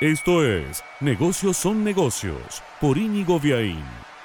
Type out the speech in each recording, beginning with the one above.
Esto es Negocios son negocios por Íñigo Viaín.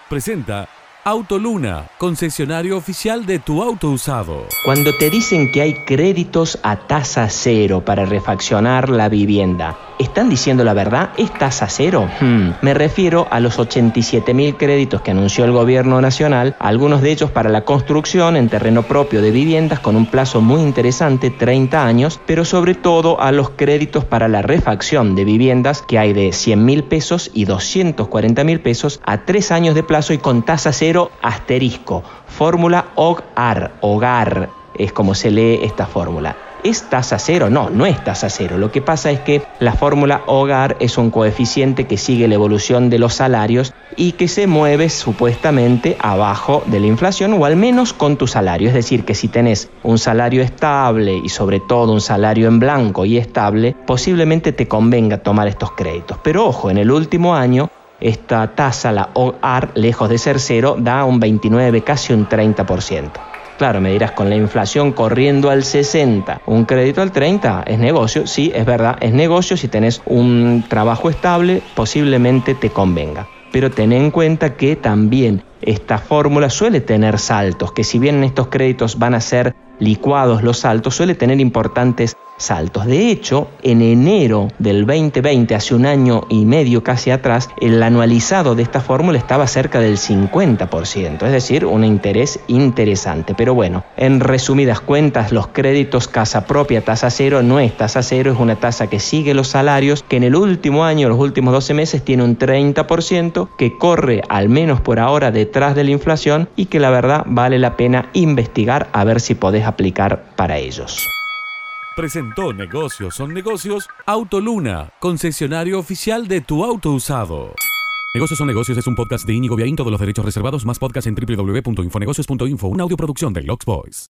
Presenta Autoluna, concesionario oficial de tu auto usado. Cuando te dicen que hay créditos a tasa cero para refaccionar la vivienda, ¿están diciendo la verdad? ¿Es tasa cero? Hmm, Me refiero a los 87 mil créditos que anunció el gobierno nacional, algunos de ellos para la construcción en terreno propio de viviendas con un plazo muy interesante, 30 años, pero sobre todo a los créditos para la refacción de viviendas que hay de 100 mil pesos y 240 mil pesos a 3 años de plazo y con tasa cero asterisco. Fórmula HOGAR, hogar es como se lee esta fórmula. ¿Es tasa cero? No, no es tasa cero. Lo que pasa es que la fórmula hogar es un coeficiente que sigue la evolución de los salarios y que se mueve supuestamente abajo de la inflación o al menos con tu salario. Es decir, que si tenés un salario estable y sobre todo un salario en blanco y estable, posiblemente te convenga tomar estos créditos. Pero ojo, en el último año esta tasa, la OAR, lejos de ser cero, da un 29, casi un 30%. Claro, me dirás, con la inflación corriendo al 60, un crédito al 30, ¿es negocio? Sí, es verdad, es negocio. Si tenés un trabajo estable, posiblemente te convenga. Pero ten en cuenta que también esta fórmula suele tener saltos, que si bien estos créditos van a ser licuados los saltos, suele tener importantes saltos. De hecho, en enero del 2020, hace un año y medio casi atrás, el anualizado de esta fórmula estaba cerca del 50%, es decir, un interés interesante. Pero bueno, en resumidas cuentas, los créditos casa propia tasa cero no es tasa cero, es una tasa que sigue los salarios, que en el último año, los últimos 12 meses, tiene un 30%, que corre al menos por ahora detrás de la inflación y que la verdad vale la pena investigar a ver si podés aplicar para ellos. Presentó Negocios son negocios Autoluna, concesionario oficial de tu auto usado. Negocios son negocios es un podcast de Íñigo Viaín, todos los derechos reservados, más podcast en www.infonegocios.info, una audioproducción de Lux Boys.